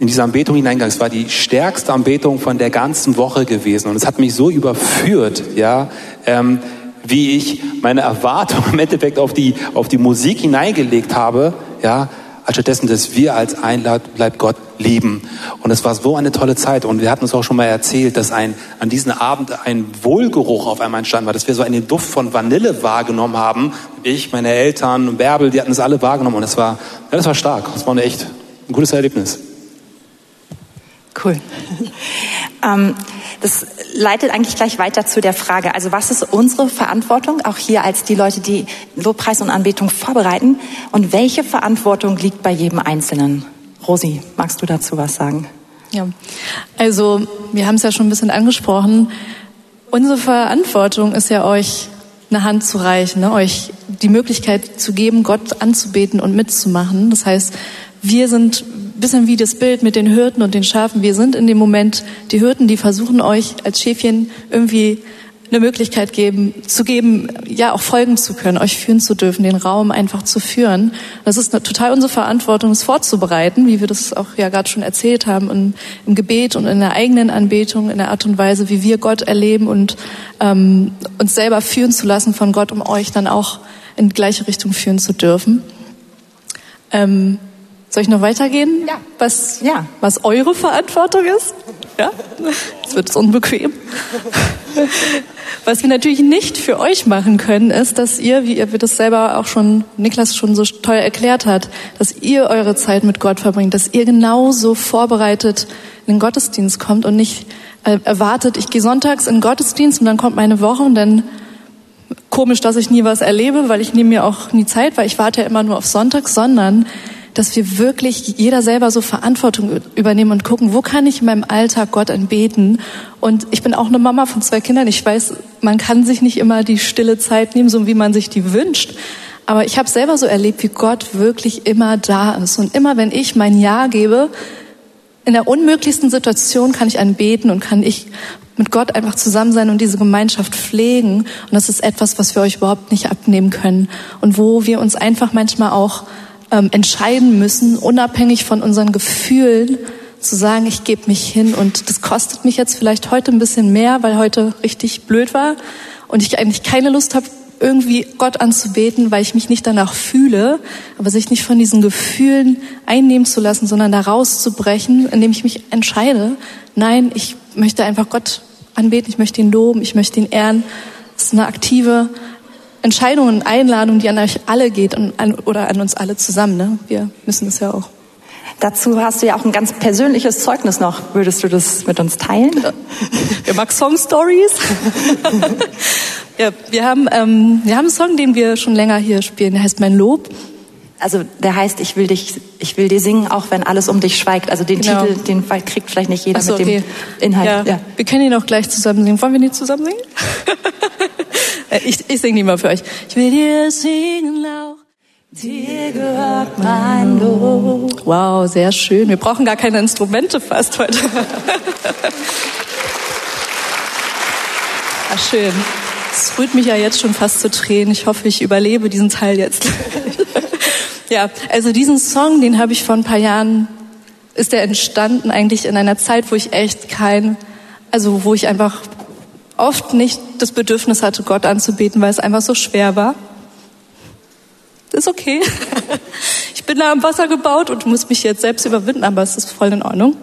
in diese Anbetung hineingegangen. Es war die stärkste Anbetung von der ganzen Woche gewesen. Und es hat mich so überführt, ja, ähm, wie ich meine Erwartung im Endeffekt auf die, auf die Musik hineingelegt habe, ja, anstatt dessen, dass wir als Einlad bleibt Gott lieben. Und es war so eine tolle Zeit. Und wir hatten uns auch schon mal erzählt, dass ein, an diesem Abend ein Wohlgeruch auf einmal entstanden war, dass wir so einen Duft von Vanille wahrgenommen haben. Ich, meine Eltern, Bärbel, die hatten es alle wahrgenommen. Und es war, ja, das war stark. Das war echt ein gutes Erlebnis. Cool. ähm, das leitet eigentlich gleich weiter zu der Frage, also was ist unsere Verantwortung, auch hier als die Leute, die Lobpreis und Anbetung vorbereiten und welche Verantwortung liegt bei jedem Einzelnen? Rosi, magst du dazu was sagen? Ja, also wir haben es ja schon ein bisschen angesprochen. Unsere Verantwortung ist ja euch eine Hand zu reichen, ne? euch die Möglichkeit zu geben, Gott anzubeten und mitzumachen. Das heißt, wir sind bisschen wie das Bild mit den Hirten und den Schafen. Wir sind in dem Moment die Hirten, die versuchen euch als Schäfchen irgendwie eine Möglichkeit geben, zu geben, ja auch folgen zu können, euch führen zu dürfen, den Raum einfach zu führen. Das ist eine, total unsere Verantwortung, es vorzubereiten, wie wir das auch ja gerade schon erzählt haben, in, im Gebet und in der eigenen Anbetung, in der Art und Weise, wie wir Gott erleben und ähm, uns selber führen zu lassen von Gott, um euch dann auch in die gleiche Richtung führen zu dürfen. Ähm, soll ich noch weitergehen? Ja. Was, Ja. was eure Verantwortung ist? Ja? Jetzt wird es unbequem. Was wir natürlich nicht für euch machen können, ist, dass ihr, wie ihr das selber auch schon, Niklas schon so toll erklärt hat, dass ihr eure Zeit mit Gott verbringt, dass ihr genauso vorbereitet in den Gottesdienst kommt und nicht äh, erwartet, ich gehe sonntags in den Gottesdienst und dann kommt meine Woche und dann komisch, dass ich nie was erlebe, weil ich nehme mir auch nie Zeit, weil ich warte ja immer nur auf Sonntag, sondern dass wir wirklich jeder selber so Verantwortung übernehmen und gucken, wo kann ich in meinem Alltag Gott anbeten? Und ich bin auch eine Mama von zwei Kindern. Ich weiß, man kann sich nicht immer die stille Zeit nehmen, so wie man sich die wünscht. Aber ich habe selber so erlebt, wie Gott wirklich immer da ist. Und immer wenn ich mein Ja gebe, in der unmöglichsten Situation kann ich anbeten und kann ich mit Gott einfach zusammen sein und diese Gemeinschaft pflegen. Und das ist etwas, was wir euch überhaupt nicht abnehmen können. Und wo wir uns einfach manchmal auch ähm, entscheiden müssen, unabhängig von unseren Gefühlen, zu sagen, ich gebe mich hin und das kostet mich jetzt vielleicht heute ein bisschen mehr, weil heute richtig blöd war und ich eigentlich keine Lust habe, irgendwie Gott anzubeten, weil ich mich nicht danach fühle, aber sich nicht von diesen Gefühlen einnehmen zu lassen, sondern da rauszubrechen, indem ich mich entscheide, nein, ich möchte einfach Gott anbeten, ich möchte ihn loben, ich möchte ihn ehren. Das ist eine aktive Entscheidung und Einladung, die an euch alle geht und an, oder an uns alle zusammen. Ne? Wir müssen es ja auch. Dazu hast du ja auch ein ganz persönliches Zeugnis noch. Würdest du das mit uns teilen? Ihr mag Song Stories? ja, wir haben, ähm, wir haben einen Song, den wir schon länger hier spielen. Der heißt Mein Lob. Also der heißt, ich will dich, ich will dir singen, auch wenn alles um dich schweigt. Also den Genau. Titel, den kriegt vielleicht nicht jeder so, mit dem okay. Inhalt. Ja, Ja. Wir können ihn auch gleich zusammen singen. Wollen wir den zusammen singen? Äh, ich ich singe ihn mal für euch. Ich will dir singen, Lauch. Dir gehört mein Lob. Wow, sehr schön. Wir brauchen gar keine Instrumente fast heute. Ja, schön. Es rührt mich ja jetzt schon fast zu Tränen. Ich hoffe, ich überlebe diesen Teil jetzt. ja, also diesen Song, den habe ich vor ein paar Jahren, ist der entstanden eigentlich in einer Zeit, wo ich echt kein, also wo ich einfach oft nicht das Bedürfnis hatte, Gott anzubeten, weil es einfach so schwer war. ist okay. Ich bin da am Wasser gebaut und muss mich jetzt selbst überwinden, aber es ist voll in Ordnung.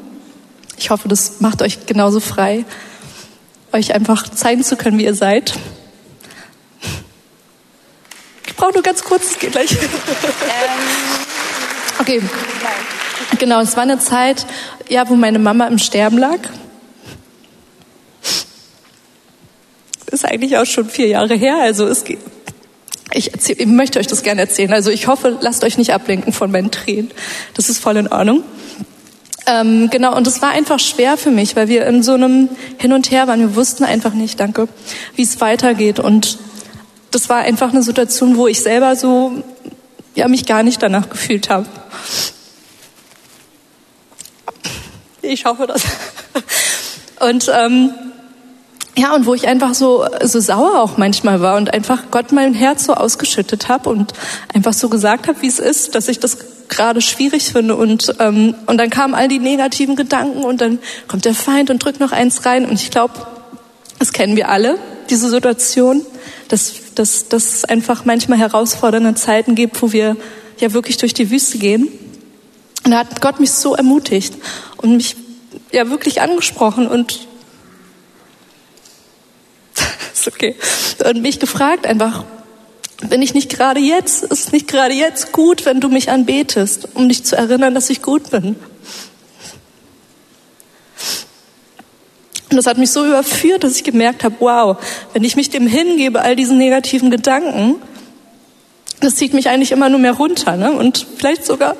Ich hoffe, das macht euch genauso frei, euch einfach zeigen zu können, wie ihr seid. Ich brauche nur ganz kurz, es geht gleich. Ähm. Okay. Genau, es war eine Zeit, ja, wo meine Mama im Sterben lag. Ist eigentlich auch schon vier Jahre her, also es geht. Ich, erzähl, ich möchte euch das gerne erzählen. Also ich hoffe, lasst euch nicht ablenken von meinen Tränen. Das ist voll in Ordnung. Ähm, genau, und es war einfach schwer für mich, weil wir in so einem Hin und Her waren. Wir wussten einfach nicht, danke, wie es weitergeht. Und das war einfach eine Situation, wo ich selber so, ja, mich gar nicht danach gefühlt habe. Ich hoffe das. Und ähm, ja, und wo ich einfach so, so sauer auch manchmal war und einfach Gott mein Herz so ausgeschüttet habe und einfach so gesagt habe, wie es ist, dass ich das gerade schwierig finde. Und, ähm, und dann kamen all die negativen Gedanken und dann kommt der Feind und drückt noch eins rein. Und ich glaube, das kennen wir alle, diese Situation, dass, dass, dass es einfach manchmal herausfordernde Zeiten gibt, wo wir ja wirklich durch die Wüste gehen. Und da hat Gott mich so ermutigt und mich ja wirklich angesprochen und ist okay. Und mich gefragt einfach, bin ich nicht gerade jetzt, ist nicht gerade jetzt gut, wenn du mich anbetest, um dich zu erinnern, dass ich gut bin? Und das hat mich so überführt, dass ich gemerkt habe, wow, wenn ich mich dem hingebe, all diesen negativen Gedanken, das zieht mich eigentlich immer nur mehr runter. Ne? Und vielleicht sogar,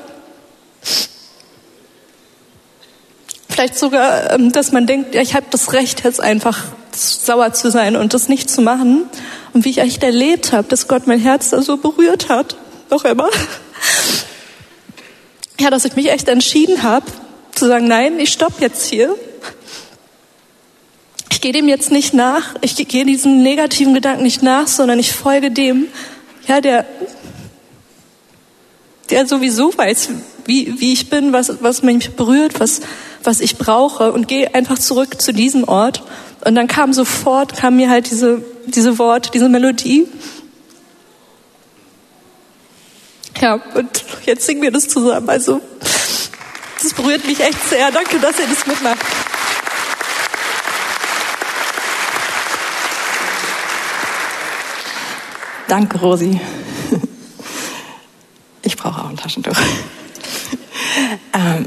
vielleicht sogar, ähm, dass man denkt, ja, ich habe das Recht jetzt einfach sauer zu sein und das nicht zu machen. Und wie ich echt erlebt habe, dass Gott mein Herz da so berührt hat, noch immer. Ja, dass ich mich echt entschieden habe, zu sagen, nein, ich stopp jetzt hier. Ich gehe dem jetzt nicht nach, ich gehe diesen negativen Gedanken nicht nach, sondern ich folge dem, ja, der, der sowieso weiß, wie, wie ich bin, was, was mich berührt, was, was ich brauche und gehe einfach zurück zu diesem Ort und dann kam sofort, kam mir halt diese, diese Worte, diese Melodie. Ja, und jetzt singen wir das zusammen. Also, das berührt mich echt sehr. Danke, dass ihr das mitmacht. Danke, Rosi. Ich brauche auch ein Taschentuch. Ähm,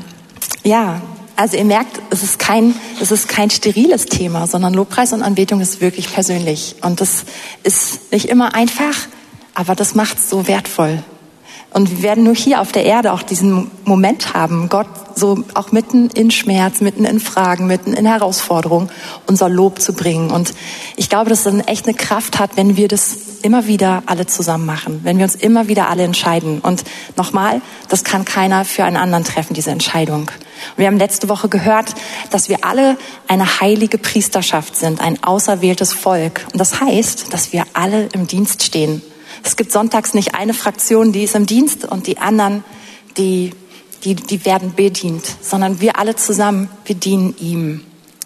ja, also ihr merkt, es ist kein, es ist kein steriles Thema, sondern Lobpreis und Anbetung ist wirklich persönlich. Und das ist nicht immer einfach, aber das macht es so wertvoll. Und wir werden nur hier auf der Erde auch diesen Moment haben, Gott so auch mitten in Schmerz, mitten in Fragen, mitten in Herausforderungen unser Lob zu bringen. Und ich glaube, dass dann echt eine Kraft hat, wenn wir das immer wieder alle zusammen machen, wenn wir uns immer wieder alle entscheiden. Und nochmal, das kann keiner für einen anderen treffen, diese Entscheidung. Wir haben letzte Woche gehört, dass wir alle eine heilige Priesterschaft sind, ein auserwähltes Volk. Und das heißt, dass wir alle im Dienst stehen. Es gibt sonntags nicht eine Fraktion, die ist im Dienst und die anderen, die, die, die werden bedient, sondern wir alle zusammen, wir dienen ihm.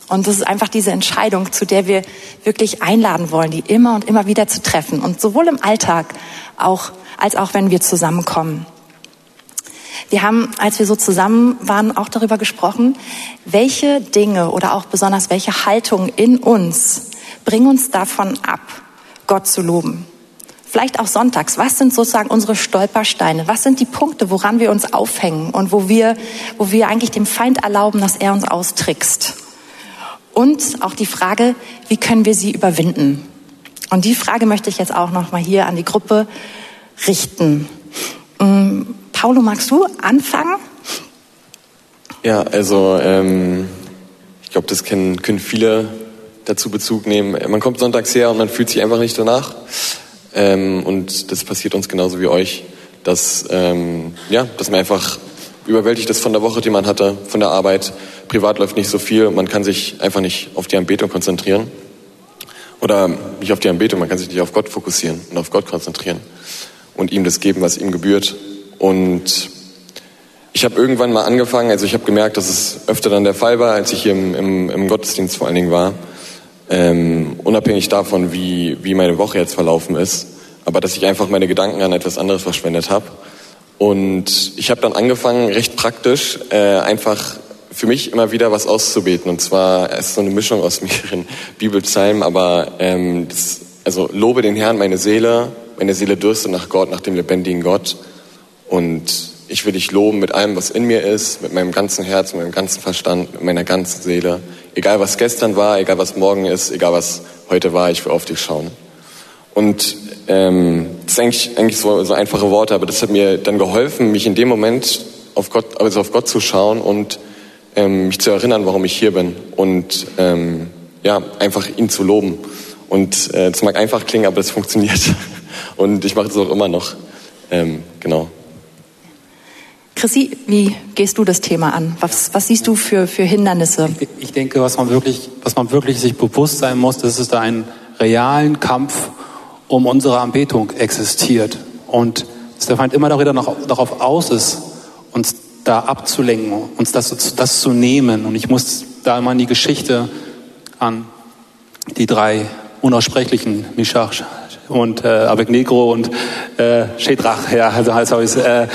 Und das ist einfach diese Entscheidung, zu der wir wirklich einladen wollen, die immer und immer wieder zu treffen. Und sowohl im Alltag auch, als auch wenn wir zusammenkommen. Wir haben, als wir so zusammen waren, auch darüber gesprochen, welche Dinge oder auch besonders welche Haltungen in uns bringen uns davon ab, Gott zu loben. Vielleicht auch sonntags. Was sind sozusagen unsere Stolpersteine? Was sind die Punkte, woran wir uns aufhängen und wo wir, wo wir eigentlich dem Feind erlauben, dass er uns austrickst? Und auch die Frage, wie können wir sie überwinden? Und die Frage möchte ich jetzt auch noch mal hier an die Gruppe richten. Mm, Paulo, magst du anfangen? Ja, also ähm, ich glaube, das können, können viele dazu Bezug nehmen. Man kommt sonntags her und man fühlt sich einfach nicht danach. Ähm, und das passiert uns genauso wie euch, dass, ähm, ja, dass man einfach überwältigt ist von der Woche, die man hatte, von der Arbeit. Privat läuft nicht so viel, man kann sich einfach nicht auf die Anbetung konzentrieren. oder nicht auf die Anbetung, man kann sich nicht auf Gott fokussieren und auf Gott konzentrieren und ihm das geben, was ihm gebührt. Und ich habe irgendwann mal angefangen, also ich habe gemerkt, dass es öfter dann der Fall war, als ich hier im, im, im Gottesdienst vor allen Dingen war, ähm, unabhängig davon, wie, wie meine Woche jetzt verlaufen ist, aber dass ich einfach meine Gedanken an etwas anderes verschwendet habe. Und ich habe dann angefangen, recht praktisch, äh, einfach für mich immer wieder was auszubeten. Und zwar ist so eine Mischung aus mehreren Bibelpsalmen, aber ähm, das, also lobe den Herrn, meine Seele, meine Seele dürstet nach Gott, nach dem lebendigen Gott. Und ich will dich loben mit allem, was in mir ist, mit meinem ganzen Herz, mit meinem ganzen Verstand, mit meiner ganzen Seele. Egal was gestern war, egal was morgen ist, egal was heute war, ich will auf dich schauen. Und ähm, das sind eigentlich, eigentlich so, so einfache Worte, aber das hat mir dann geholfen, mich in dem Moment auf Gott, also auf Gott zu schauen und ähm, mich zu erinnern, warum ich hier bin und ähm, ja, einfach ihn zu loben. Und äh, das mag einfach klingen, aber es funktioniert. Und ich mache das auch immer noch. Ähm, genau. Chrissy, wie gehst du das Thema an? Was, was siehst du für, für Hindernisse? Ich denke, was man wirklich, was man wirklich sich bewusst sein muss, dass es da einen realen Kampf um unsere Anbetung existiert. Und dass der Feind immer wieder noch, darauf aus ist, uns da abzulenken, uns das, das zu nehmen. Und ich muss da immer an die Geschichte an die drei unaussprechlichen Mishach und äh, Abednego und äh, Shedrach, ja, also heißt auch äh,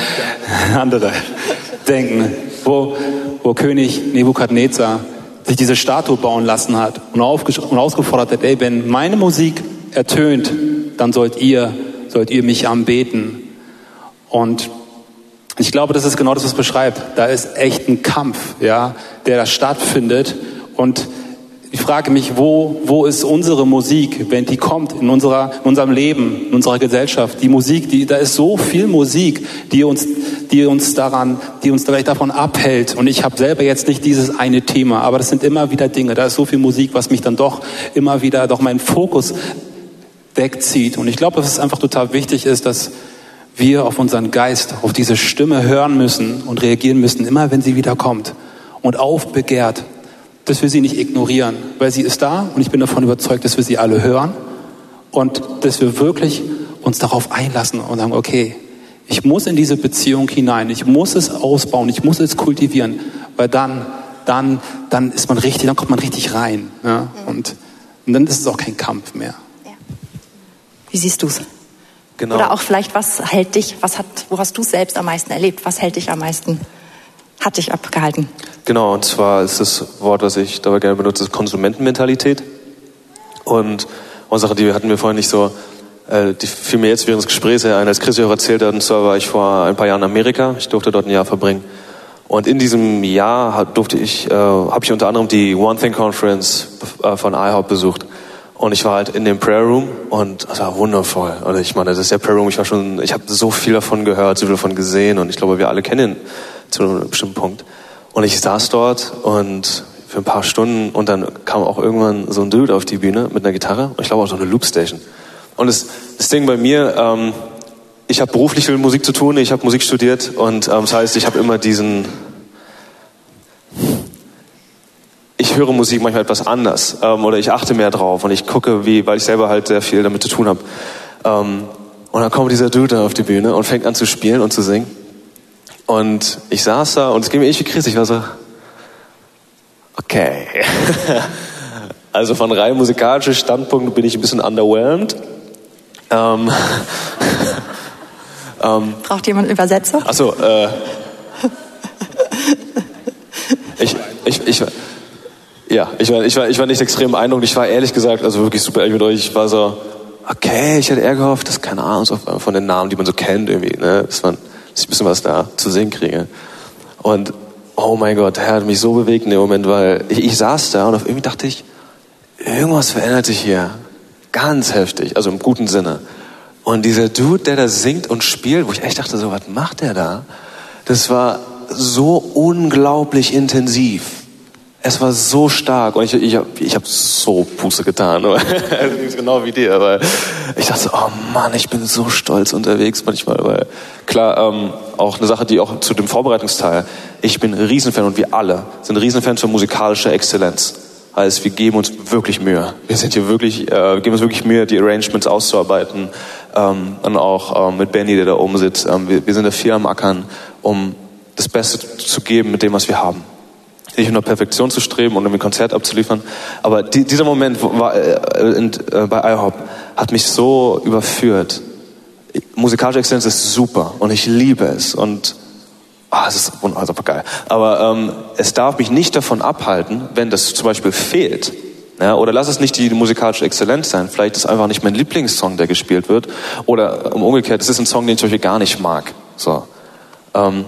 andere denken, wo, wo König Nebukadnezar sich diese Statue bauen lassen hat und, und ausgefordert hat, ey, wenn meine Musik ertönt, dann sollt ihr, sollt ihr mich anbeten. Und ich glaube, das ist genau das, was es beschreibt. Da ist echt ein Kampf, ja, der da stattfindet. Und ich frage mich, wo, wo ist unsere Musik, wenn die kommt in, unserer, in unserem Leben, in unserer Gesellschaft? Die Musik, die, da ist so viel Musik, die uns, die uns daran, die uns vielleicht davon abhält. Und ich habe selber jetzt nicht dieses eine Thema, aber das sind immer wieder Dinge. Da ist so viel Musik, was mich dann doch immer wieder, doch meinen Fokus wegzieht. Und ich glaube, dass es einfach total wichtig ist, dass wir auf unseren Geist, auf diese Stimme hören müssen und reagieren müssen, immer wenn sie wieder kommt und aufbegehrt, dass wir sie nicht ignorieren, weil sie ist da und ich bin davon überzeugt, dass wir sie alle hören und dass wir wirklich uns darauf einlassen und sagen, okay, ich muss in diese Beziehung hinein, ich muss es ausbauen, ich muss es kultivieren, weil dann, dann, dann ist man richtig, dann kommt man richtig rein. Ja? Und, und dann ist es auch kein Kampf mehr. Wie siehst du es? Genau. Oder auch vielleicht, was hält dich, was hat, wo hast du selbst am meisten erlebt? Was hält dich am meisten, hat dich abgehalten? Genau, und zwar ist das Wort, was ich dabei gerne benutze, Konsumentenmentalität. Und eine Sache, die hatten wir vorhin nicht so, äh, die fiel mir jetzt während des Gesprächs ein, als Chris auch erzählt hat, und zwar war ich vor ein paar Jahren in Amerika. Ich durfte dort ein Jahr verbringen. Und in diesem Jahr durfte ich, äh, habe ich unter anderem die One Thing Conference äh, von IHOP besucht. Und ich war halt in dem Prayer Room und es war wundervoll. Und ich meine, das ist der Prayer Room, ich war schon, ich habe so viel davon gehört, so viel davon gesehen und ich glaube, wir alle kennen zu einem bestimmten Punkt. Und ich saß dort und für ein paar Stunden und dann kam auch irgendwann so ein Dude auf die Bühne mit einer Gitarre und ich glaube auch so eine Loopstation. Und das, das Ding bei mir, ähm, ich habe beruflich viel Musik zu tun, ich habe Musik studiert und ähm, das heißt, ich habe immer diesen ich höre Musik manchmal etwas anders ähm, oder ich achte mehr drauf und ich gucke, wie, weil ich selber halt sehr viel damit zu tun habe. Ähm, und dann kommt dieser Dude auf die Bühne und fängt an zu spielen und zu singen. Und ich saß da und es ging mir echt wie Chris. Ich war so, okay. also von rein musikalischen Standpunkt bin ich ein bisschen underwhelmed. Ähm, ähm, Braucht jemand einen Übersetzer? Achso, äh, ich, ich, ich, ja, ich war, ich war, ich war nicht extrem beeindruckt. Ich war ehrlich gesagt, also wirklich super ehrlich mit euch. Ich war so, okay, ich hätte eher gehofft, dass, keine Ahnung, so von den Namen, die man so kennt irgendwie, ne, dass man, dass ich ein bisschen was da zu sehen kriege. Und, oh mein Gott, der hat mich so bewegt in dem Moment, weil ich, ich saß da und auf irgendwie dachte ich, irgendwas verändert sich hier. Ganz heftig, also im guten Sinne. Und dieser Dude, der da singt und spielt, wo ich echt dachte, so, was macht der da? Das war so unglaublich intensiv. Es war so stark und ich, ich ich hab so Puste getan. genau wie dir, weil ich dachte, oh Mann, ich bin so stolz unterwegs manchmal. Weil klar, ähm, auch eine Sache, die auch zu dem Vorbereitungsteil, ich bin Riesenfan und wir alle sind Riesenfans für musikalische Exzellenz. Heißt, wir geben uns wirklich Mühe. Wir sind hier wirklich, äh, geben uns wirklich Mühe, die Arrangements auszuarbeiten. Ähm, und auch ähm, mit Benny, der da oben sitzt. Ähm, wir, wir sind da viel am Ackern, um das Beste zu geben mit dem, was wir haben. Nicht nur Perfektion zu streben und um ein Konzert abzuliefern. Aber die, dieser Moment war, äh, in, äh, bei IHOP hat mich so überführt. Musikalische Exzellenz ist super und ich liebe es. Und Ah, es ist wunderbar geil. Aber ähm, es darf mich nicht davon abhalten, wenn das zum Beispiel fehlt. Ja, oder lass es nicht die musikalische Exzellenz sein. Vielleicht ist es einfach nicht mein Lieblingssong, der gespielt wird. Oder um, umgekehrt, es ist ein Song, den ich zum Beispiel gar nicht mag. So. Ähm,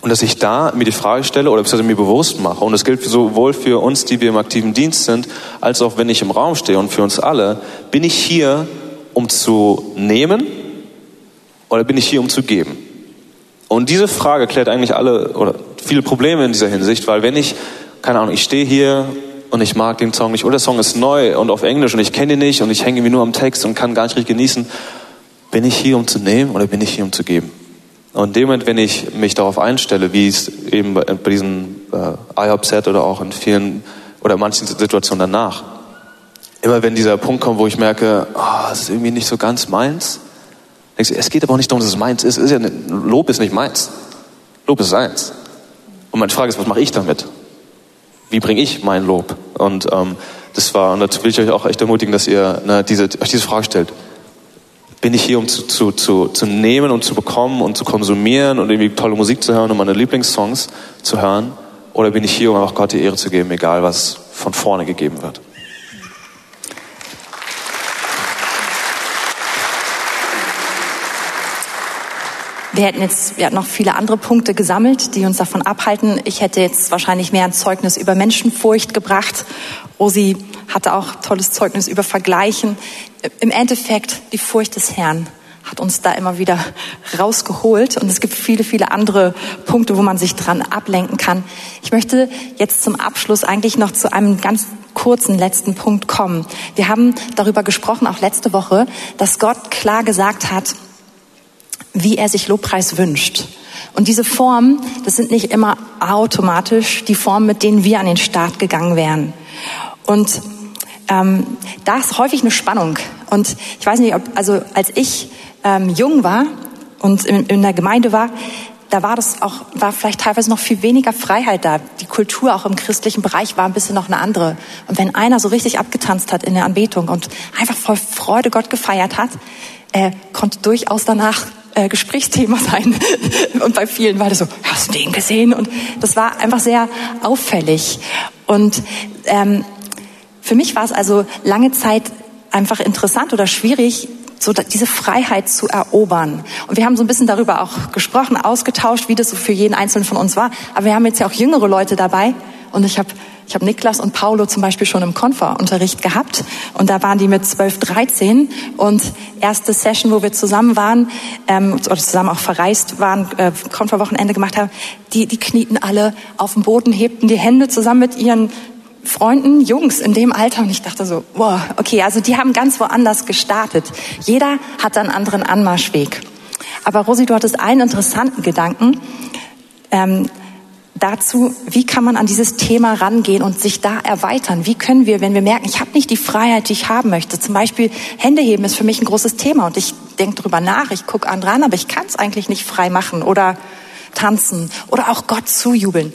und dass ich da mir die Frage stelle oder mir bewusst mache, und das gilt sowohl für uns, die wir im aktiven Dienst sind, als auch wenn ich im Raum stehe und für uns alle, bin ich hier, um zu nehmen oder bin ich hier, um zu geben? Und diese Frage klärt eigentlich alle oder viele Probleme in dieser Hinsicht, weil wenn ich, keine Ahnung, ich stehe hier und ich mag den Song nicht oder der Song ist neu und auf Englisch und ich kenne ihn nicht und ich hänge irgendwie nur am Text und kann gar nicht richtig genießen, bin ich hier, um zu nehmen oder bin ich hier, um zu geben? Und in dem Moment, wenn ich mich darauf einstelle, wie es eben bei, diesem äh, IHOP-Set oder auch in vielen oder manchen Situationen danach, immer wenn dieser Punkt kommt, wo ich merke, oh, ist irgendwie nicht so ganz meins, es geht aber auch nicht darum, dass es meins ist. ist ja nicht, Lob ist nicht meins. Lob ist seins. Und meine Frage ist, was mache ich damit? Wie bringe ich mein Lob? Und ähm, das war, und dazu will ich euch auch echt ermutigen, dass ihr ne, diese, euch diese Frage stellt. Bin ich hier, um zu, zu, zu, zu nehmen und zu bekommen und zu konsumieren und irgendwie tolle Musik zu hören und meine Lieblingssongs zu hören? Oder bin ich hier, um einfach Gott die Ehre zu geben, egal was von vorne gegeben wird? Wir hätten jetzt wir hatten noch viele andere Punkte gesammelt, die uns davon abhalten. Ich hätte jetzt wahrscheinlich mehr ein Zeugnis über Menschenfurcht gebracht. Rosi hatte auch tolles Zeugnis über Vergleichen. Im Endeffekt die Furcht des Herrn hat uns da immer wieder rausgeholt. Und es gibt viele, viele andere Punkte, wo man sich dran ablenken kann. Ich möchte jetzt zum Abschluss eigentlich noch zu einem ganz kurzen letzten Punkt kommen. Wir haben darüber gesprochen, auch letzte Woche, dass Gott klar gesagt hat, wie er sich Lobpreis wünscht. Und diese Formen, das sind nicht immer automatisch die Formen, mit denen wir an den Start gegangen wären. Und ähm, da ist häufig eine Spannung. Und ich weiß nicht, ob, also als ich ähm, jung war und in, in der Gemeinde war, da war das auch, war vielleicht teilweise noch viel weniger Freiheit da. Die Kultur auch im christlichen Bereich war ein bisschen noch eine andere. Und wenn einer so richtig abgetanzt hat in der Anbetung und einfach voll Freude Gott gefeiert hat, äh, konnte durchaus danach äh, Gesprächsthema sein. Und bei vielen war das so, hast du den gesehen? Und das war einfach sehr auffällig. Und ähm, für mich war es also lange Zeit einfach interessant oder schwierig, so diese Freiheit zu erobern. Und wir haben so ein bisschen darüber auch gesprochen, ausgetauscht, wie das so für jeden Einzelnen von uns war. Aber wir haben jetzt ja auch jüngere Leute dabei. Und ich habe ich habe Niklas und Paulo zum Beispiel schon im Konferunterricht gehabt und da waren die mit 12, 13 und erste Session, wo wir zusammen waren ähm, oder zusammen auch verreist waren, äh, Konferwochenende gemacht haben, die, die knieten alle auf dem Boden, hebten die Hände zusammen mit ihren Freunden, Jungs in dem Alter und ich dachte so, wow, okay, also die haben ganz woanders gestartet. Jeder hat einen anderen Anmarschweg. Aber Rosi, du hattest einen interessanten Gedanken. Ähm, dazu, wie kann man an dieses Thema rangehen und sich da erweitern? Wie können wir, wenn wir merken, ich habe nicht die Freiheit, die ich haben möchte, zum Beispiel Hände heben ist für mich ein großes Thema und ich denke darüber nach, ich gucke an, aber ich kann es eigentlich nicht frei machen oder tanzen oder auch Gott zujubeln.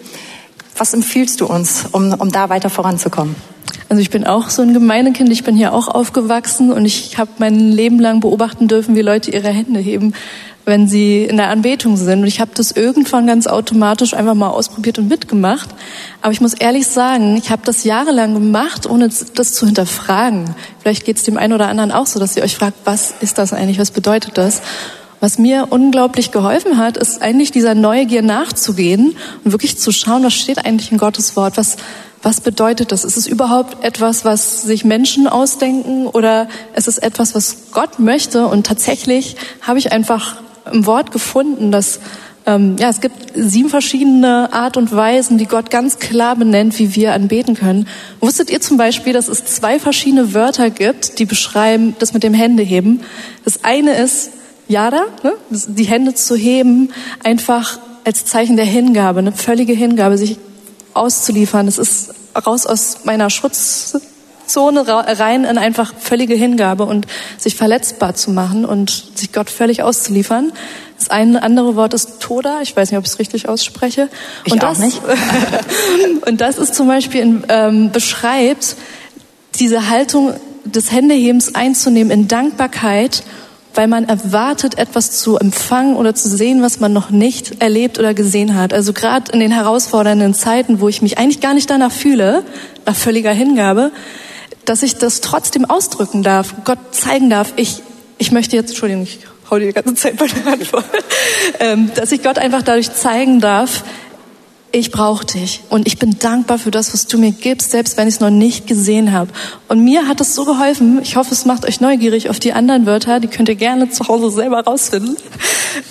Was empfiehlst du uns, um, um da weiter voranzukommen? Also ich bin auch so ein Gemeindekind, ich bin hier auch aufgewachsen und ich habe mein Leben lang beobachten dürfen, wie Leute ihre Hände heben wenn sie in der Anbetung sind. Und ich habe das irgendwann ganz automatisch einfach mal ausprobiert und mitgemacht. Aber ich muss ehrlich sagen, ich habe das jahrelang gemacht, ohne das zu hinterfragen. Vielleicht geht es dem einen oder anderen auch so, dass ihr euch fragt, was ist das eigentlich, was bedeutet das? Was mir unglaublich geholfen hat, ist eigentlich dieser Neugier nachzugehen und wirklich zu schauen, was steht eigentlich in Gottes Wort, was, was bedeutet das? Ist es überhaupt etwas, was sich Menschen ausdenken oder ist es etwas, was Gott möchte? Und tatsächlich habe ich einfach im Wort gefunden, dass ähm, ja, es gibt sieben verschiedene Art und Weisen, die Gott ganz klar benennt, wie wir anbeten können. Wusstet ihr zum Beispiel, dass es zwei verschiedene Wörter gibt, die beschreiben das mit dem Händeheben? Das eine ist Yada, ne? die Hände zu heben, einfach als Zeichen der Hingabe, eine völlige Hingabe, sich auszuliefern. Das ist raus aus meiner Schutzzone rein in einfach völlige Hingabe und sich verletzbar zu machen und sich Gott völlig auszuliefern. Das eine andere Wort ist Toda. Ich weiß nicht, ob ich es richtig ausspreche. Ich und auch das, nicht. und das ist zum Beispiel in, ähm, beschreibt diese Haltung des Händehebens einzunehmen in Dankbarkeit, weil man erwartet, etwas zu empfangen oder zu sehen, was man noch nicht erlebt oder gesehen hat. Also gerade in den herausfordernden Zeiten, wo ich mich eigentlich gar nicht danach fühle, nach völliger Hingabe, dass ich das trotzdem ausdrücken darf, Gott zeigen darf, ich, ich möchte jetzt, Entschuldigung, ich hau dir die ganze Zeit meine Hand vor, ähm, dass ich Gott einfach dadurch zeigen darf, ich brauche dich und ich bin dankbar für das, was du mir gibst, selbst wenn ich es noch nicht gesehen habe. Und mir hat es so geholfen. Ich hoffe, es macht euch neugierig auf die anderen Wörter. Die könnt ihr gerne zu Hause selber rausfinden.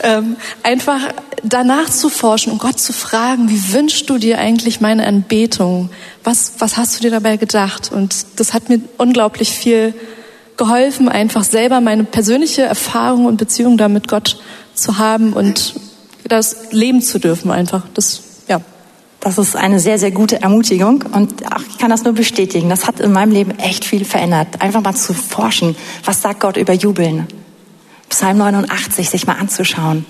Ähm, einfach danach zu forschen und Gott zu fragen, wie wünschst du dir eigentlich meine Anbetung? Was, was hast du dir dabei gedacht? Und das hat mir unglaublich viel geholfen, einfach selber meine persönliche Erfahrung und Beziehung da mit Gott zu haben und das leben zu dürfen einfach. Das. Das ist eine sehr, sehr gute Ermutigung und auch ich kann das nur bestätigen. Das hat in meinem Leben echt viel verändert. Einfach mal zu forschen, was sagt Gott über Jubeln? Psalm 89 sich mal anzuschauen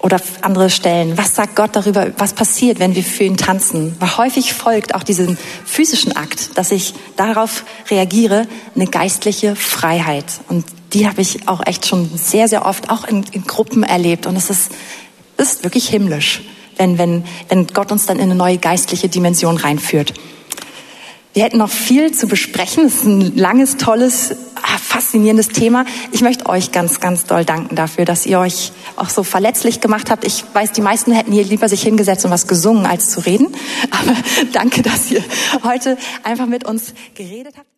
oder andere Stellen. Was sagt Gott darüber, was passiert, wenn wir für ihn tanzen? Weil häufig folgt auch diesem physischen Akt, dass ich darauf reagiere, eine geistliche Freiheit. Und die habe ich auch echt schon sehr, sehr oft auch in, in Gruppen erlebt. Und es ist, ist wirklich himmlisch wenn, wenn, wenn Gott uns dann in eine neue geistliche Dimension reinführt. Wir hätten noch viel zu besprechen. Es ist ein langes, tolles, faszinierendes Thema. Ich möchte euch ganz, ganz doll danken dafür, dass ihr euch auch so verletzlich gemacht habt. Ich weiß, die meisten hätten hier lieber sich hingesetzt und was gesungen, als zu reden. Aber danke, dass ihr heute einfach mit uns geredet habt.